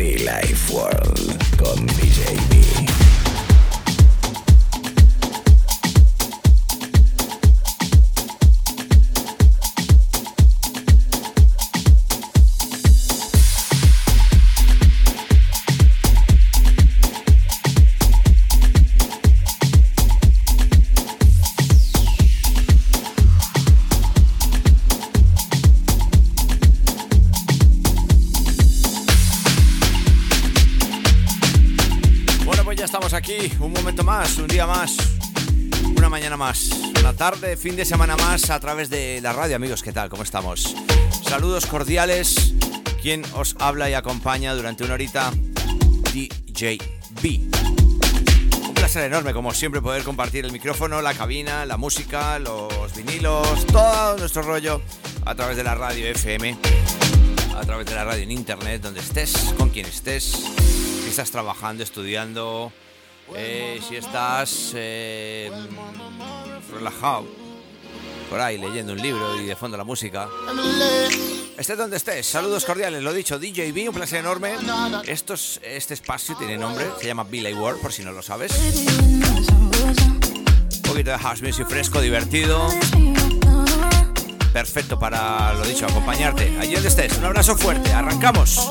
Be Life World con DJ día más, una mañana más, una tarde, fin de semana más a través de la radio, amigos, ¿qué tal? ¿Cómo estamos? Saludos cordiales, quien os habla y acompaña durante una horita, DJ B. Un placer enorme, como siempre, poder compartir el micrófono, la cabina, la música, los vinilos, todo nuestro rollo a través de la radio FM, a través de la radio en internet, donde estés, con quien estés, si estás trabajando, estudiando, eh, si estás eh, relajado, por ahí leyendo un libro y de fondo la música. Estés donde estés, saludos cordiales, lo dicho, DJB, un placer enorme. Estos, este espacio tiene nombre, se llama Billy World, por si no lo sabes. Un poquito de house music fresco, divertido. Perfecto para, lo dicho, acompañarte. Allí donde estés, un abrazo fuerte, arrancamos.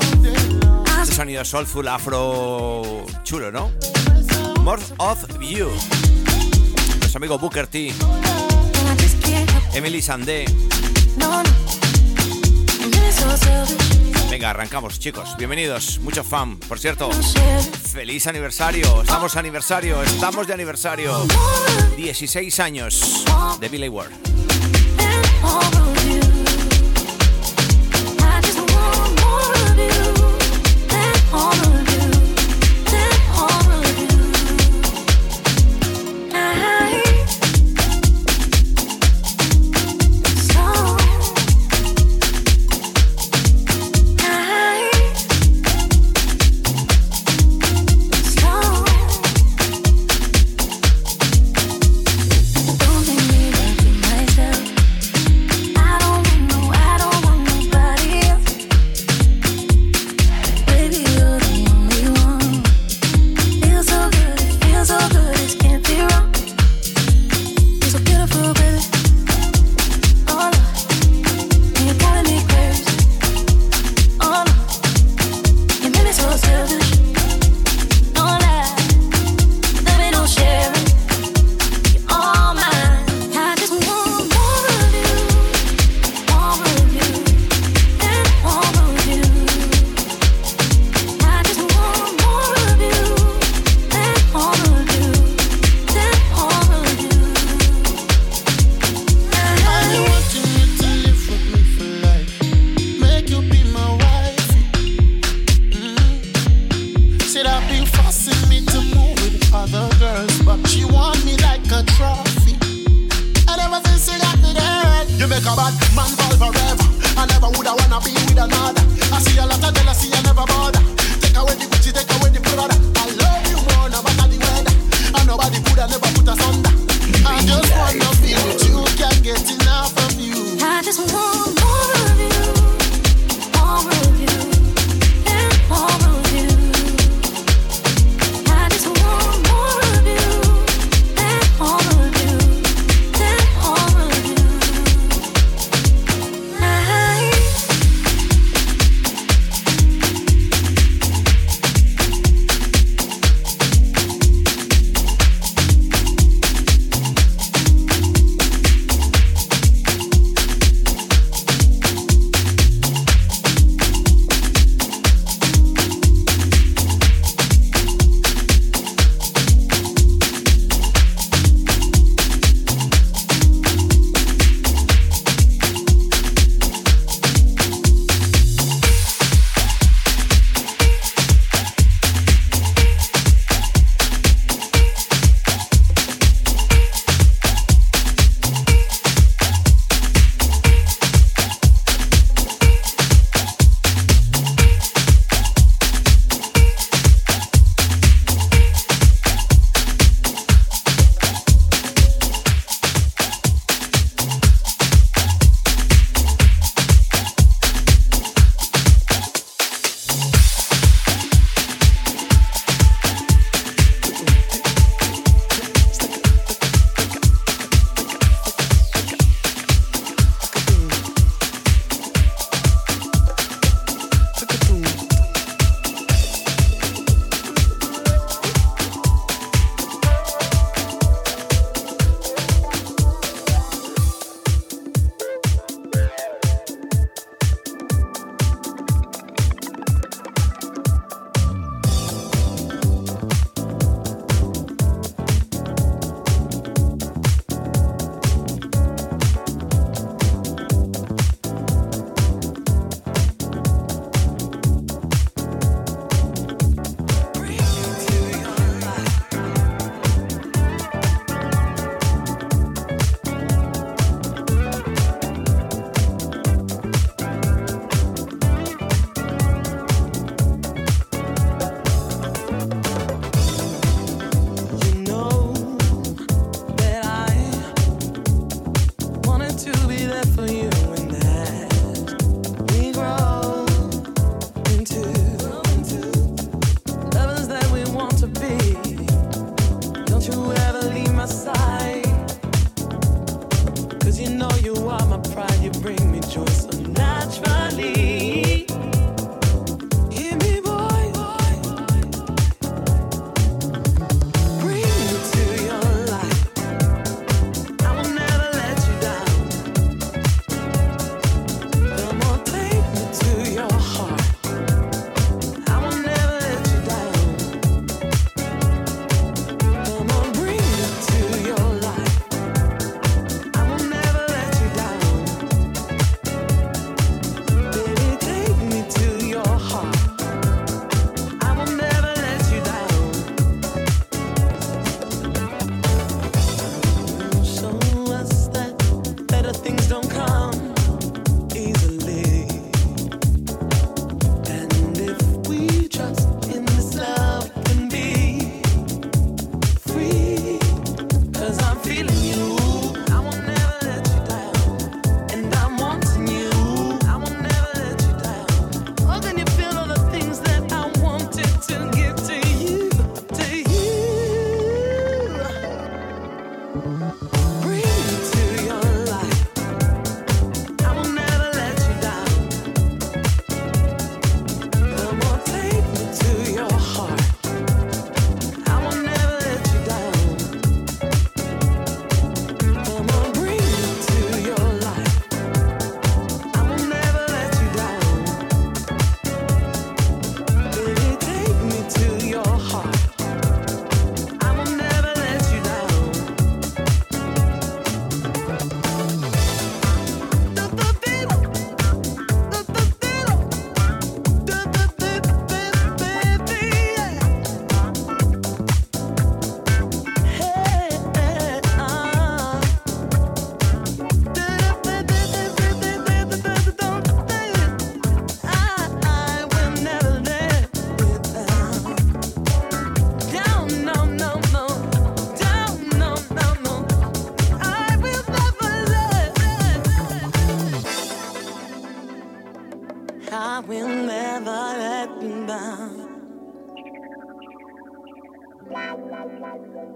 Este sonido soulful, afro, chulo, ¿no? Of You. Nuestro amigo Booker T, Emily Sandé. Venga, arrancamos, chicos. Bienvenidos, mucho fan. Por cierto, feliz aniversario. Estamos aniversario, estamos de aniversario. 16 años de Billy Ward.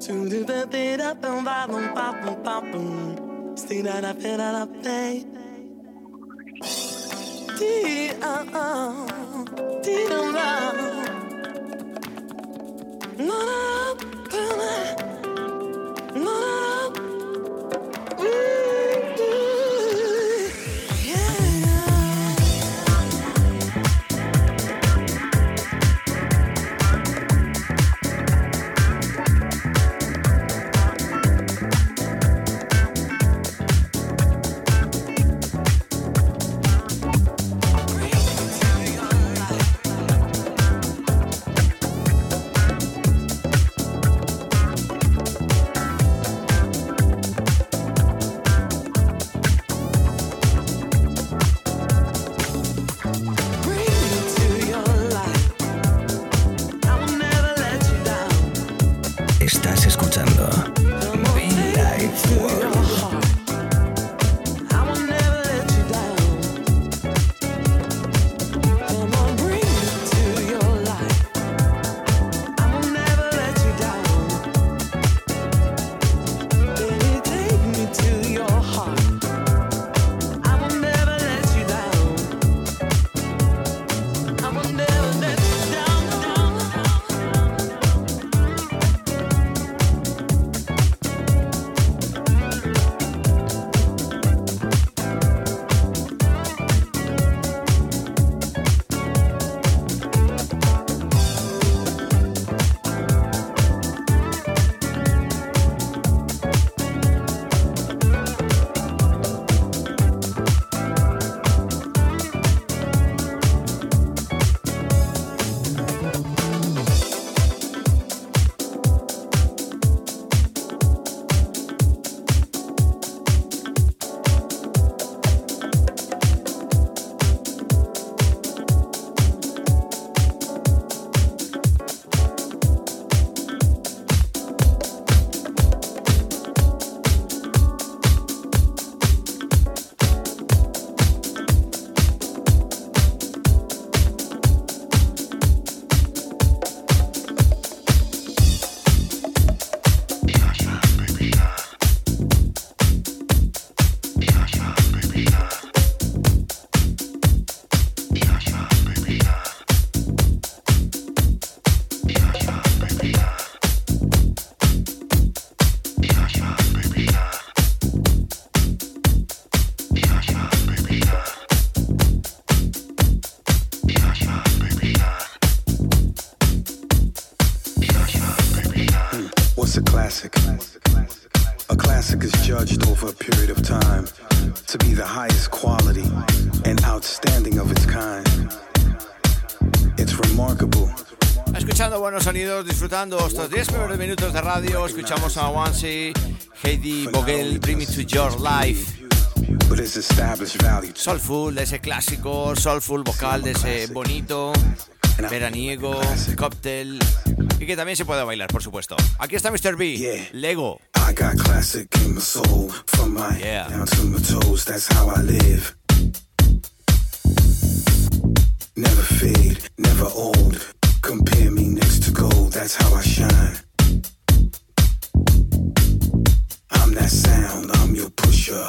To do the beat up and bop and pop and pop and see that I feel that I pay. Dee oh oh, dee dum No no no, disfrutando estos 10 primeros minutos de radio. Escuchamos a Wansi, Heidi Vogel, Bring Me to Your Life. Soulful, de ese clásico, soulful vocal, de ese bonito, veraniego, cóctel. Y que también se puede bailar, por supuesto. Aquí está Mr. B, Lego. I got classic in my soul, from my yeah. down to my toes, that's how I live. Never fade, never old. Compare me next to gold, that's how I shine. I'm that sound, I'm your pusher,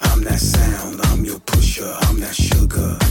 I'm that sound, I'm your pusher, I'm that sugar.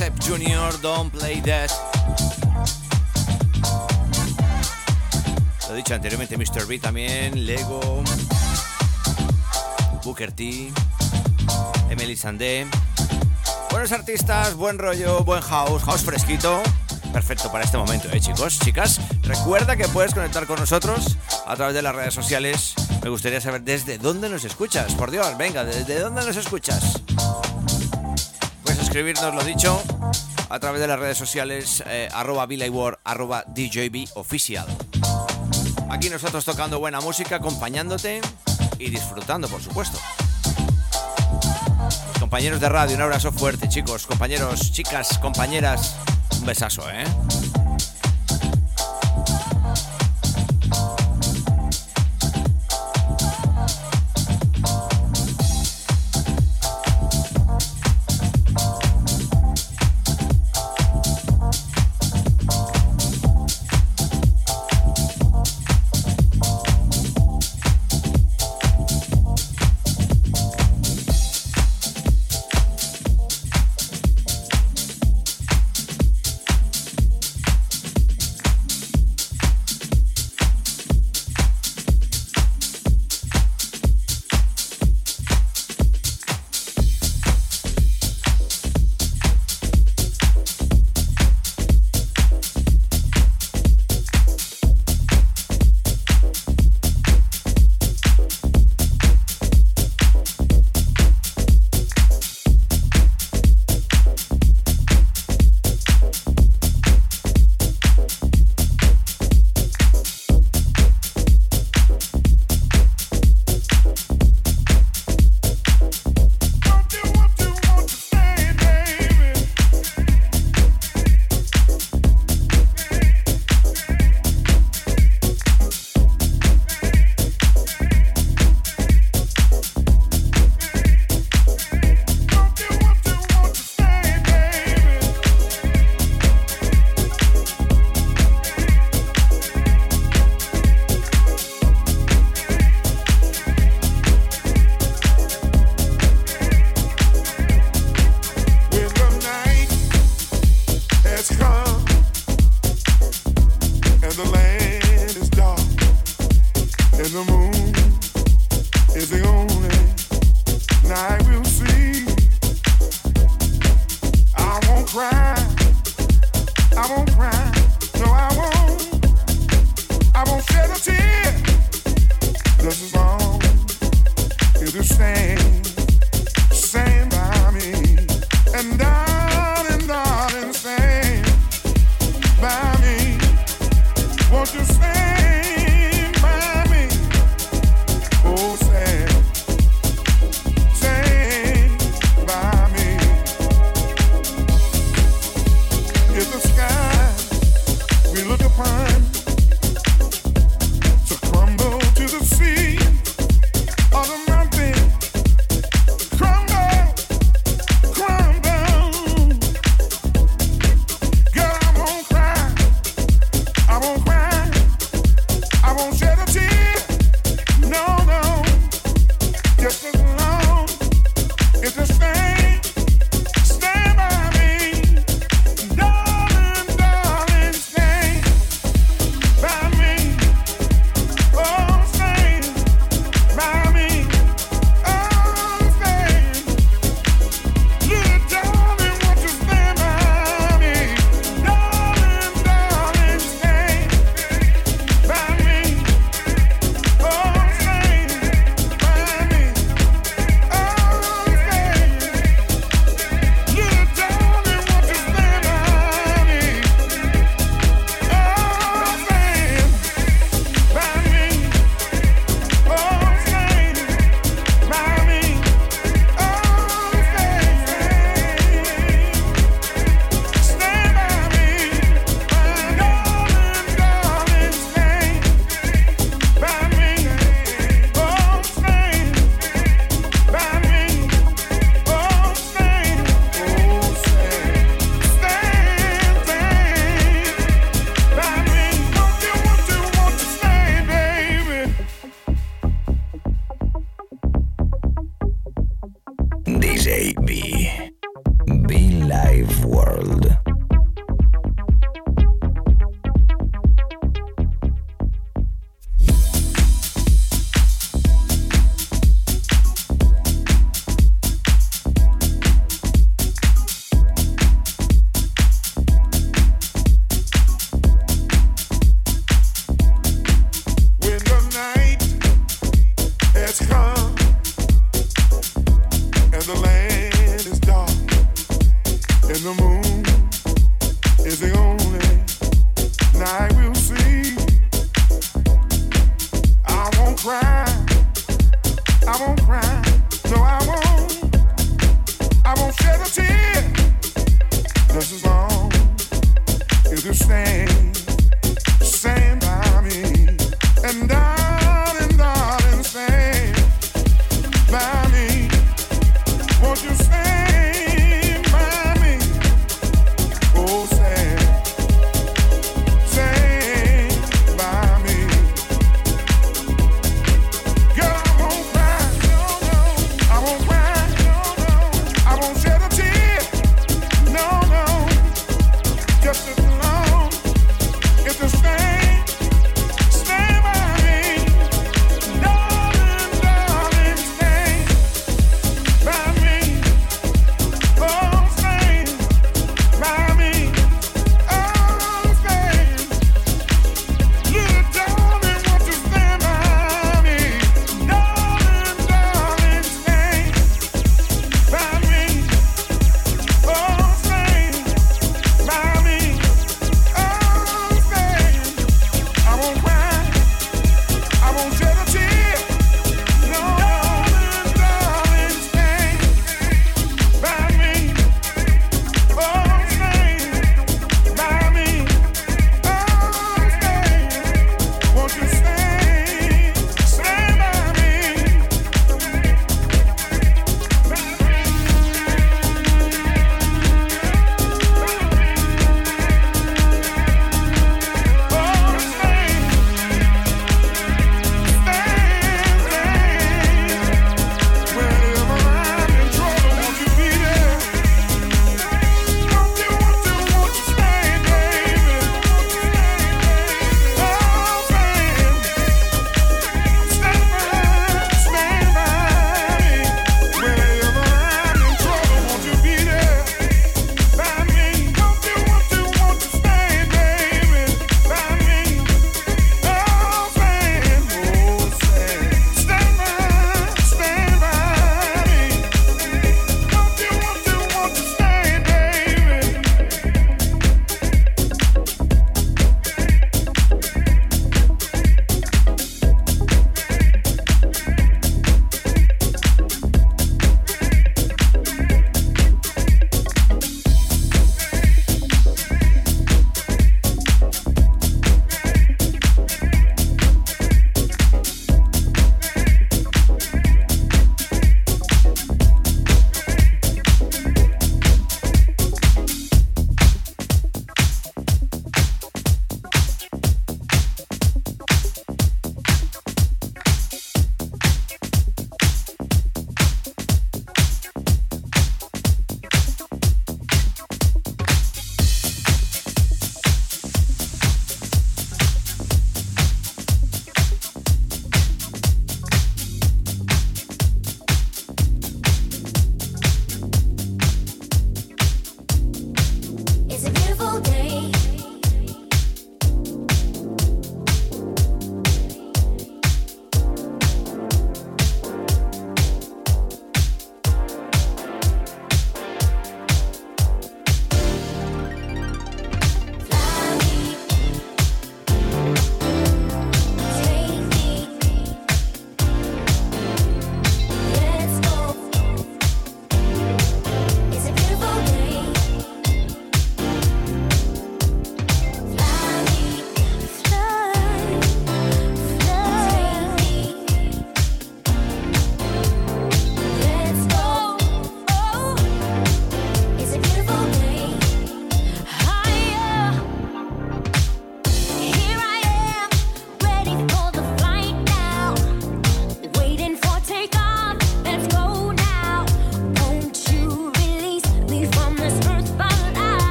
Sep Jr., Don't Play Dead. Lo dicho anteriormente, Mr. B también, Lego, Booker T, Emily Sandé. Buenos artistas, buen rollo, buen house, house fresquito. Perfecto para este momento, ¿eh, chicos? Chicas, recuerda que puedes conectar con nosotros a través de las redes sociales. Me gustaría saber desde dónde nos escuchas. Por Dios, venga, ¿desde dónde nos escuchas? Puedes escribirnos, lo dicho, a través de las redes sociales, eh, arroba arroba DJB Oficial. Aquí nosotros tocando buena música, acompañándote y disfrutando, por supuesto. compañeros de radio, un abrazo fuerte, chicos, compañeros, chicas, compañeras. Un besazo, ¿eh? 8b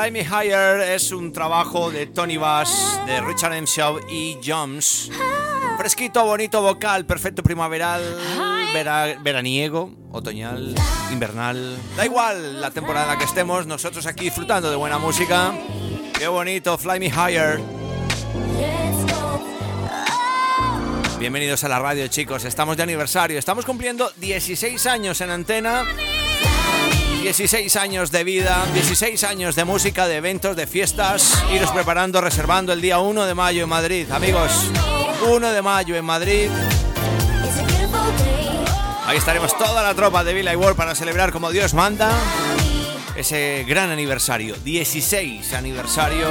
Fly Me Higher es un trabajo de Tony Bass, de Richard M. Shaw y Jones. Fresquito, bonito vocal, perfecto primaveral, veraniego, otoñal, invernal. Da igual la temporada en la que estemos, nosotros aquí disfrutando de buena música. Qué bonito, Fly Me Higher. Bienvenidos a la radio, chicos. Estamos de aniversario. Estamos cumpliendo 16 años en antena. 16 años de vida, 16 años de música, de eventos, de fiestas. Iros preparando, reservando el día 1 de mayo en Madrid. Amigos, 1 de mayo en Madrid. Ahí estaremos toda la tropa de Villa World para celebrar como Dios manda ese gran aniversario. 16 aniversario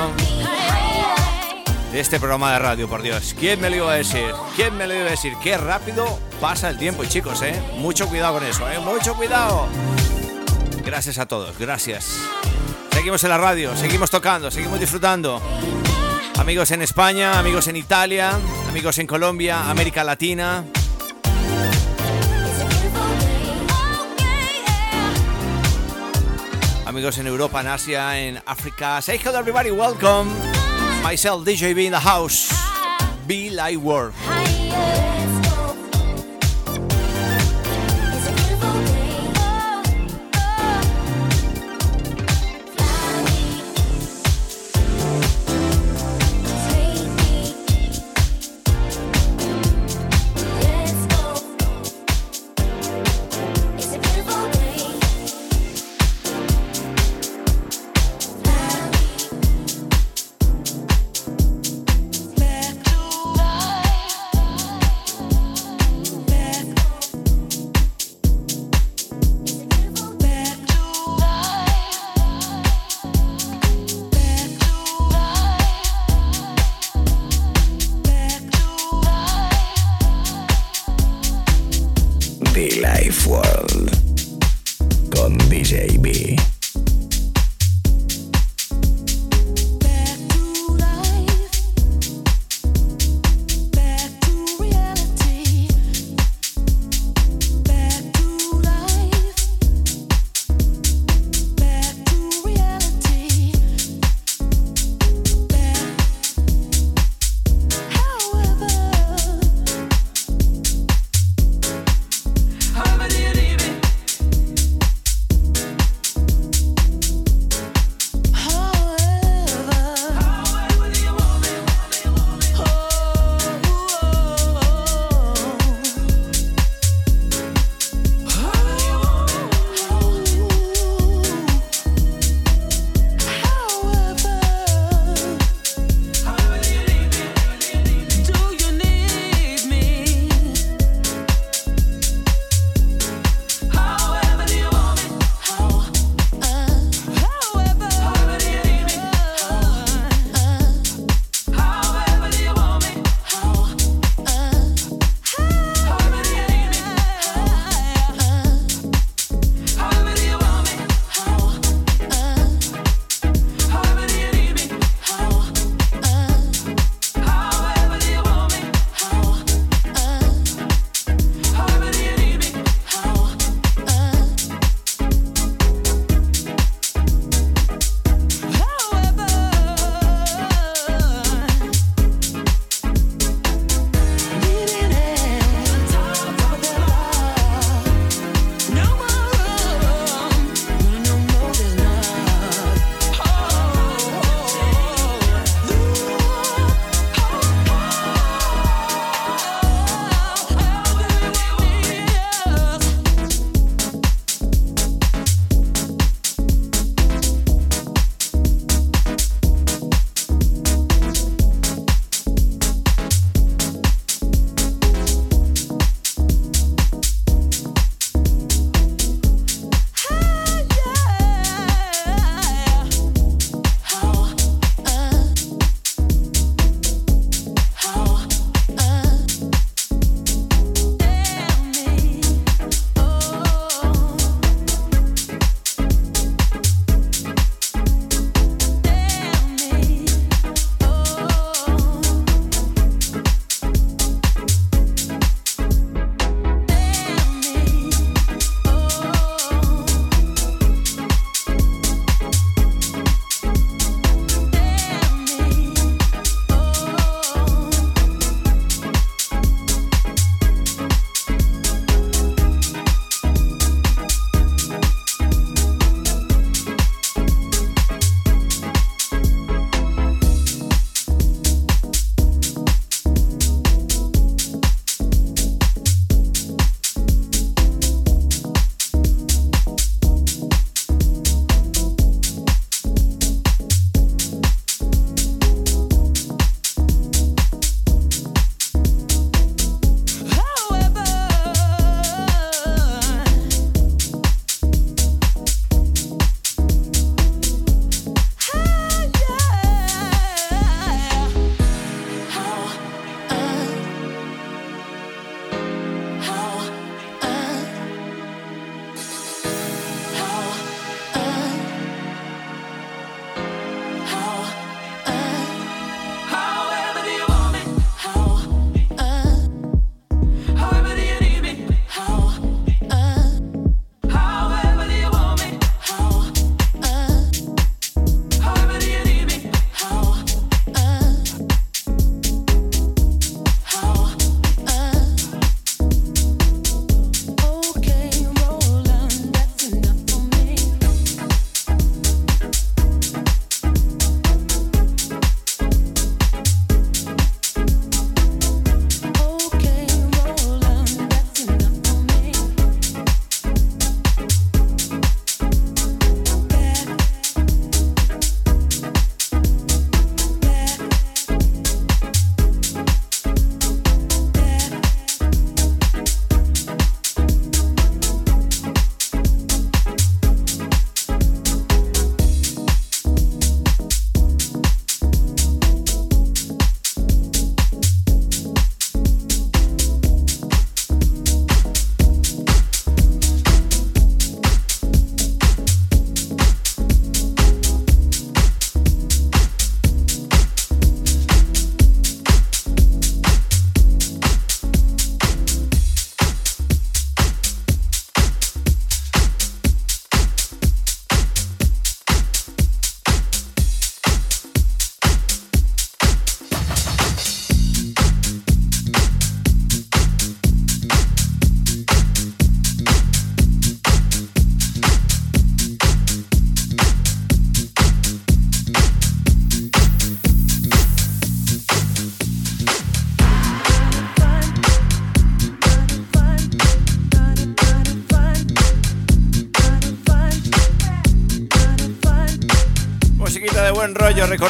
de este programa de radio, por Dios. ¿Quién me lo iba a decir? ¿Quién me lo iba a decir? Qué rápido pasa el tiempo, chicos, ¿eh? Mucho cuidado con eso, ¿eh? Mucho cuidado. Gracias a todos, gracias. Seguimos en la radio, seguimos tocando, seguimos disfrutando. Amigos en España, amigos en Italia, amigos en Colombia, América Latina. Amigos en Europa, en Asia, en África. Say hello everybody, welcome. Myself, DJB in the house. Be Light World.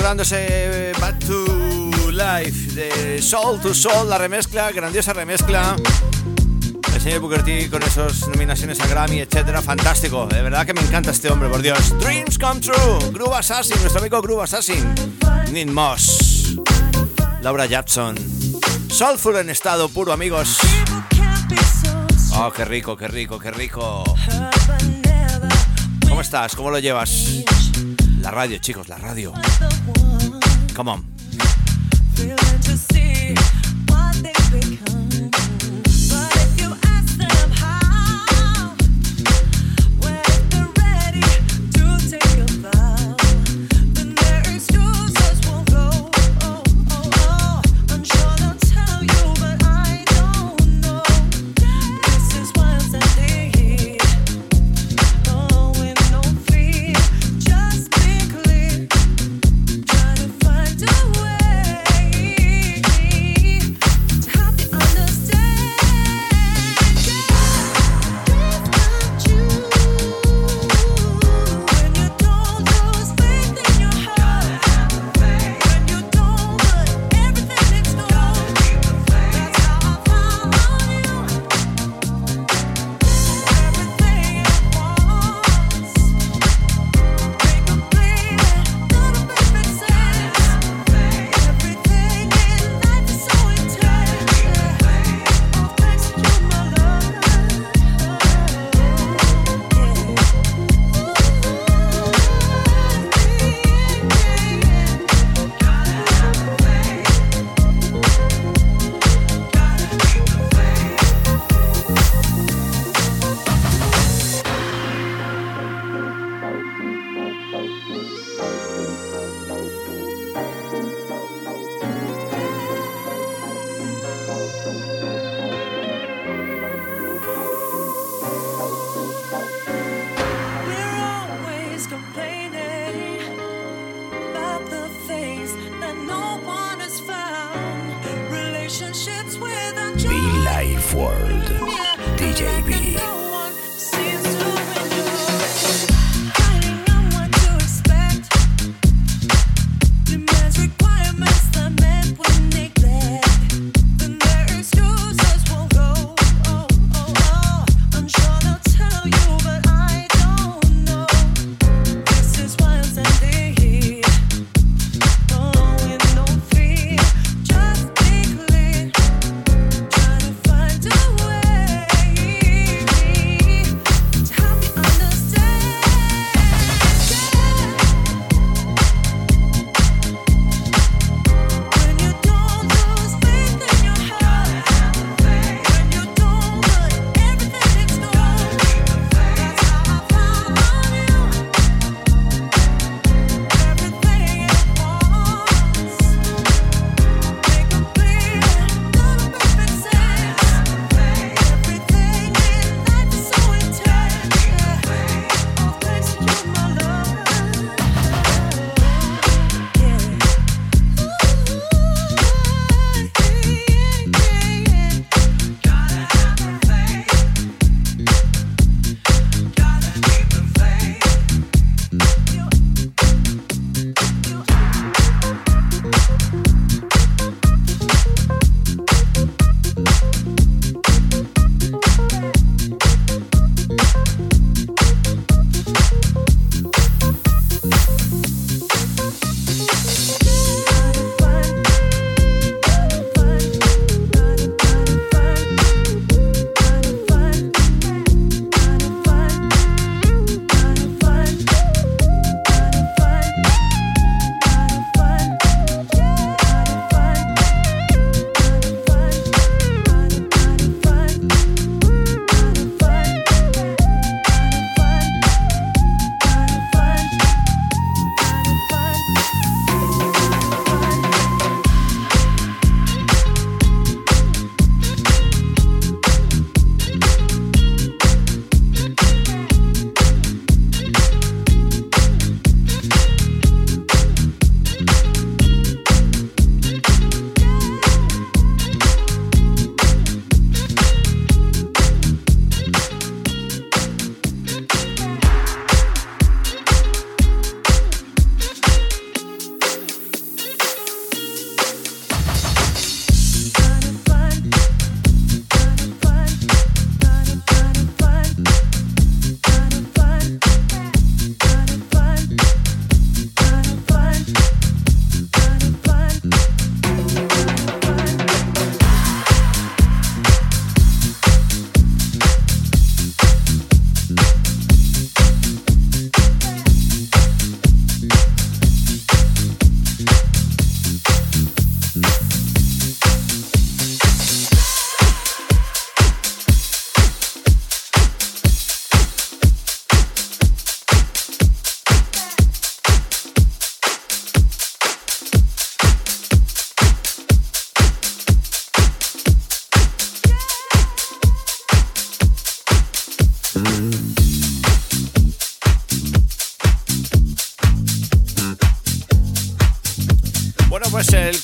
Rollo recordándose Back to Life de Soul to Soul, la remezcla, grandiosa remezcla. El señor Booker T con esas nominaciones a Grammy, etcétera, fantástico. De verdad que me encanta este hombre, por Dios. Dreams come true. Groove Assassin, nuestro amigo Groove Assassin. Nin Moss. Laura Jackson. Soulful en estado puro, amigos. Oh, qué rico, qué rico, qué rico. ¿Cómo estás? ¿Cómo lo llevas? La radio, chicos, la radio. Come on.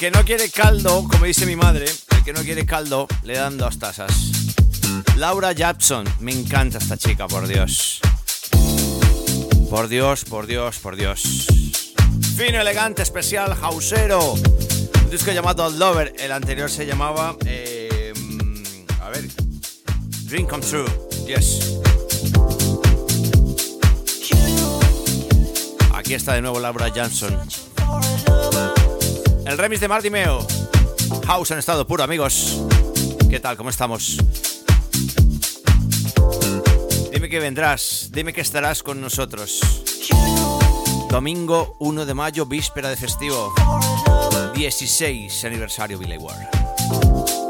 que no quiere caldo, como dice mi madre, el que no quiere caldo, le dan dos tazas. Laura Jackson, me encanta esta chica, por Dios. Por Dios, por Dios, por Dios. Fino, elegante, especial, hausero. Un disco llamado Lover, el anterior se llamaba... Em, a ver. Dream Come True, yes. Aquí está de nuevo Laura Jackson. El remix de Martimeo. House en estado puro, amigos. ¿Qué tal? ¿Cómo estamos? Dime que vendrás, dime que estarás con nosotros. Domingo 1 de mayo, víspera de festivo. 16 aniversario Billy Ward.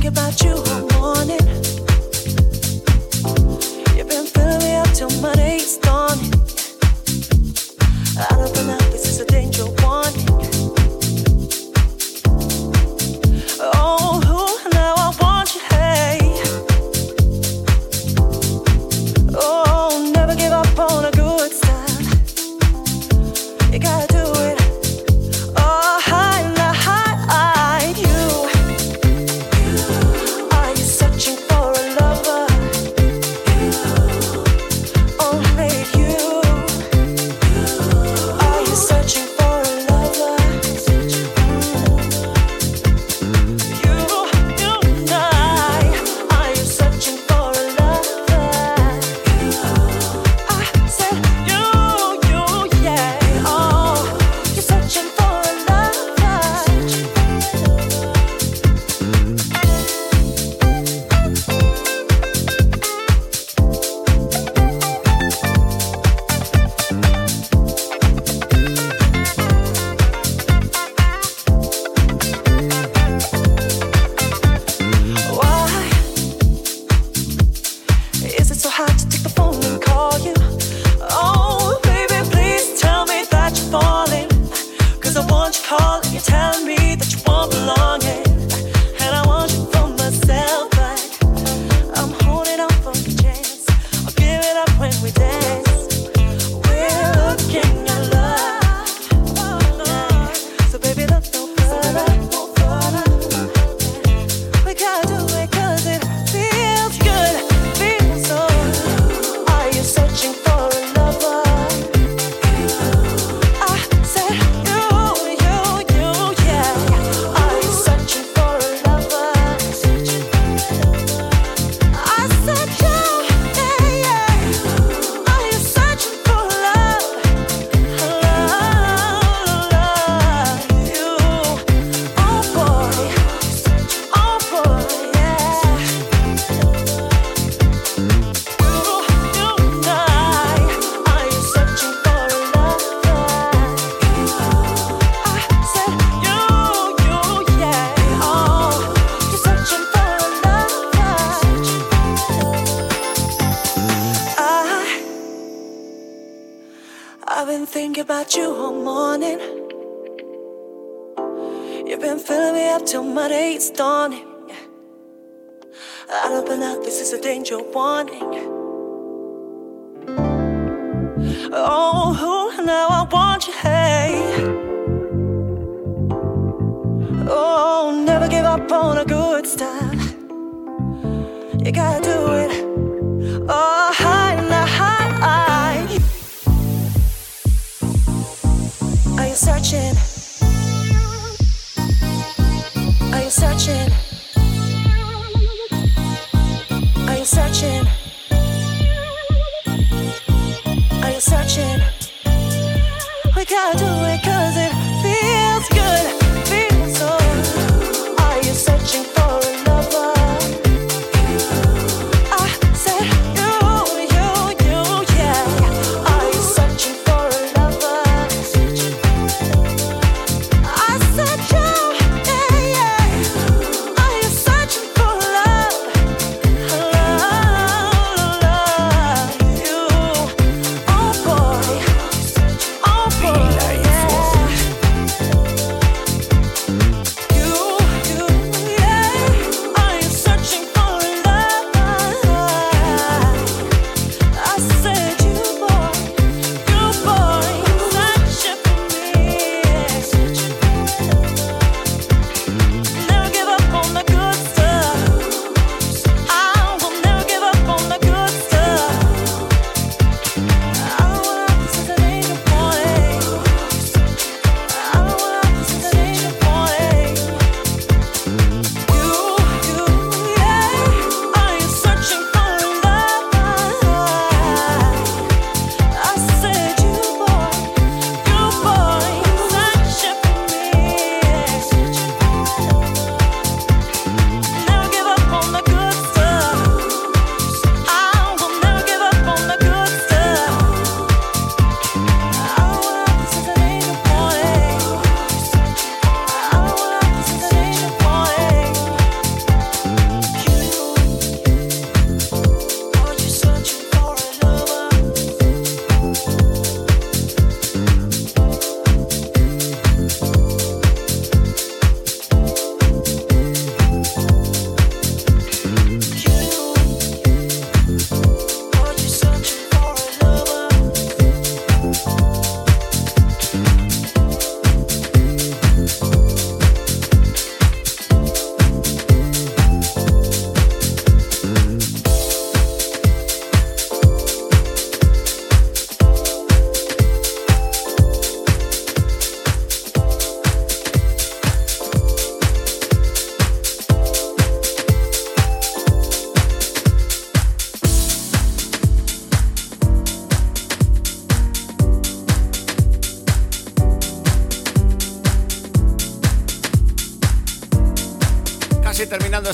think about you.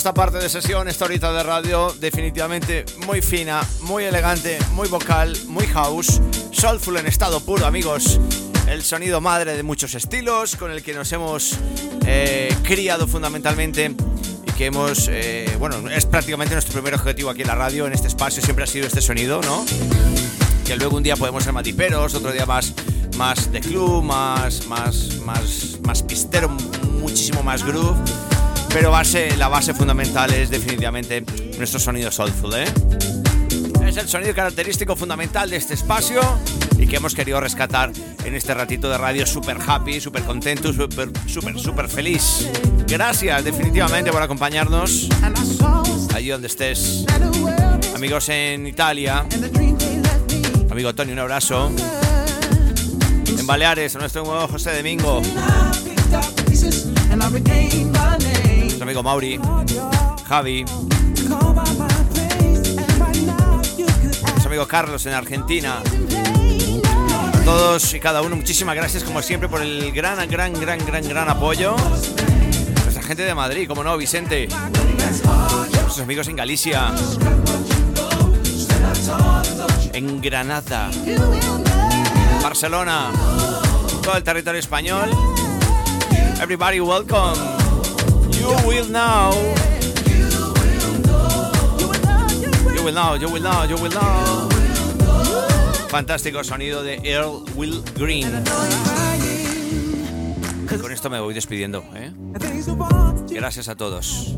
Esta parte de sesión, esta horita de radio, definitivamente muy fina, muy elegante, muy vocal, muy house, soulful en estado puro, amigos. El sonido madre de muchos estilos, con el que nos hemos eh, criado fundamentalmente y que hemos, eh, bueno, es prácticamente nuestro primer objetivo aquí en la radio, en este espacio, siempre ha sido este sonido, ¿no? Que luego un día podemos ser más diperos, otro día más, más de club, más, más, más, más pistero, muchísimo más groove pero base, la base fundamental es definitivamente nuestro sonido soulful, ¿eh? Es el sonido característico fundamental de este espacio y que hemos querido rescatar en este ratito de radio super happy, super contento, super, super, super feliz. Gracias definitivamente por acompañarnos allí donde estés. Amigos en Italia, amigo Tony, un abrazo. En Baleares, a nuestro nuevo José Domingo nuestro amigo Mauri, Javi, nuestro amigo Carlos en Argentina. Todos y cada uno, muchísimas gracias como siempre por el gran, gran, gran, gran, gran apoyo. Nuestra gente de Madrid, como no, Vicente. Nuestros amigos en Galicia. En Granada. Barcelona. Todo el territorio español. Everybody welcome. You will know. You will know, you will know, you will know. Fantástico sonido de Earl Will Green. Con esto me voy despidiendo. ¿eh? Gracias a todos.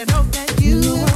you know that you.